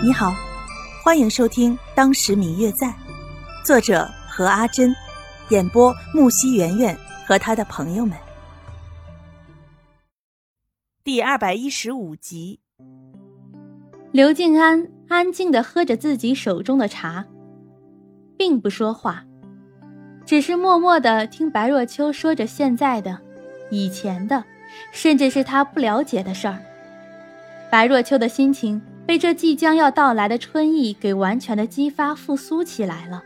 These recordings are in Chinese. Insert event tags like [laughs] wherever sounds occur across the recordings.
你好，欢迎收听《当时明月在》，作者何阿珍，演播木西圆圆和他的朋友们。第二百一十五集，刘静安安静的喝着自己手中的茶，并不说话，只是默默的听白若秋说着现在的、以前的，甚至是他不了解的事儿。白若秋的心情。被这即将要到来的春意给完全的激发复苏起来了，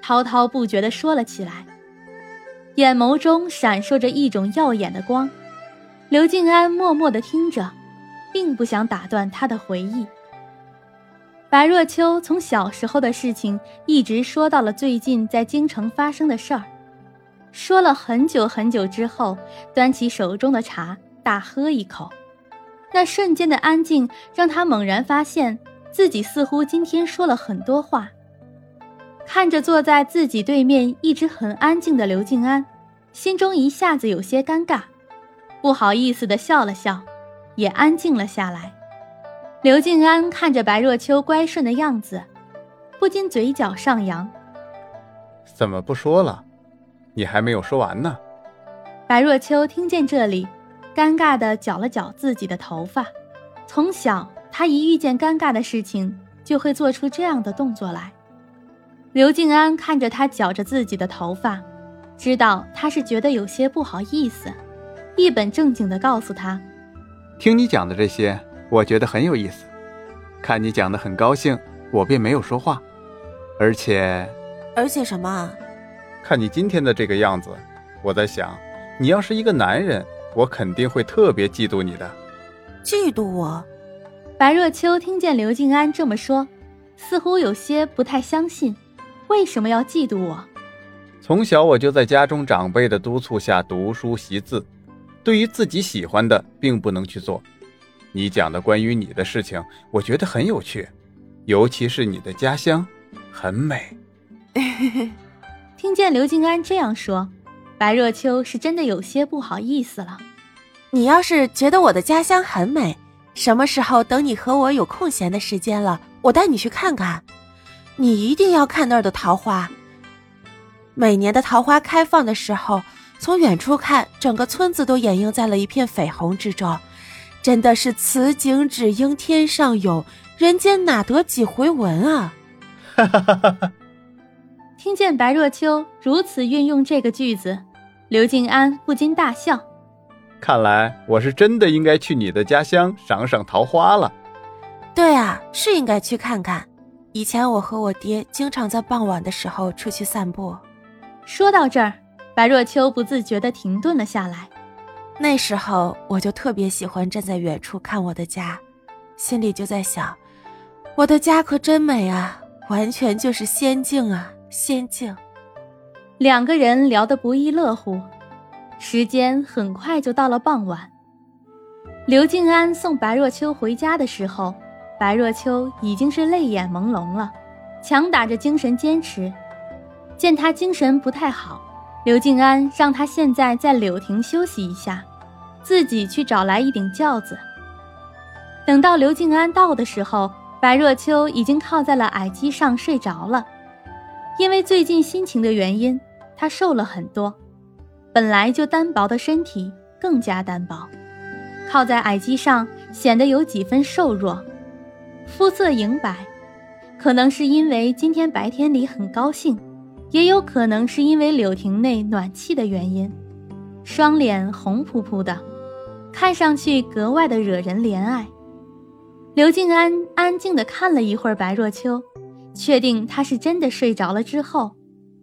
滔滔不绝地说了起来，眼眸中闪烁着一种耀眼的光。刘静安默默地听着，并不想打断他的回忆。白若秋从小时候的事情一直说到了最近在京城发生的事儿，说了很久很久之后，端起手中的茶，大喝一口。那瞬间的安静，让他猛然发现自己似乎今天说了很多话。看着坐在自己对面一直很安静的刘静安，心中一下子有些尴尬，不好意思的笑了笑，也安静了下来。刘静安看着白若秋乖顺的样子，不禁嘴角上扬。怎么不说了？你还没有说完呢。白若秋听见这里。尴尬地绞了绞自己的头发，从小他一遇见尴尬的事情就会做出这样的动作来。刘静安看着他绞着自己的头发，知道他是觉得有些不好意思，一本正经地告诉他：“听你讲的这些，我觉得很有意思。看你讲的很高兴，我便没有说话。而且，而且什么？看你今天的这个样子，我在想，你要是一个男人。”我肯定会特别嫉妒你的，嫉妒我。白若秋听见刘静安这么说，似乎有些不太相信，为什么要嫉妒我？从小我就在家中长辈的督促下读书习字，对于自己喜欢的并不能去做。你讲的关于你的事情，我觉得很有趣，尤其是你的家乡，很美。[laughs] [laughs] 听见刘静安这样说。白若秋是真的有些不好意思了。你要是觉得我的家乡很美，什么时候等你和我有空闲的时间了，我带你去看看。你一定要看那儿的桃花。每年的桃花开放的时候，从远处看，整个村子都掩映在了一片绯红之中，真的是此景只应天上有人间哪得几回闻啊！哈哈哈哈哈。听见白若秋如此运用这个句子。刘静安不禁大笑，看来我是真的应该去你的家乡赏赏桃花了。对啊，是应该去看看。以前我和我爹经常在傍晚的时候出去散步。说到这儿，白若秋不自觉地停顿了下来。那时候我就特别喜欢站在远处看我的家，心里就在想，我的家可真美啊，完全就是仙境啊，仙境。两个人聊得不亦乐乎，时间很快就到了傍晚。刘静安送白若秋回家的时候，白若秋已经是泪眼朦胧了，强打着精神坚持。见他精神不太好，刘静安让他现在在柳亭休息一下，自己去找来一顶轿子。等到刘静安到的时候，白若秋已经靠在了矮机上睡着了，因为最近心情的原因。他瘦了很多，本来就单薄的身体更加单薄，靠在矮机上显得有几分瘦弱，肤色莹白，可能是因为今天白天里很高兴，也有可能是因为柳亭内暖气的原因，双脸红扑扑的，看上去格外的惹人怜爱。刘静安安静地看了一会儿白若秋，确定他是真的睡着了之后。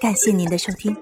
感谢您的收听。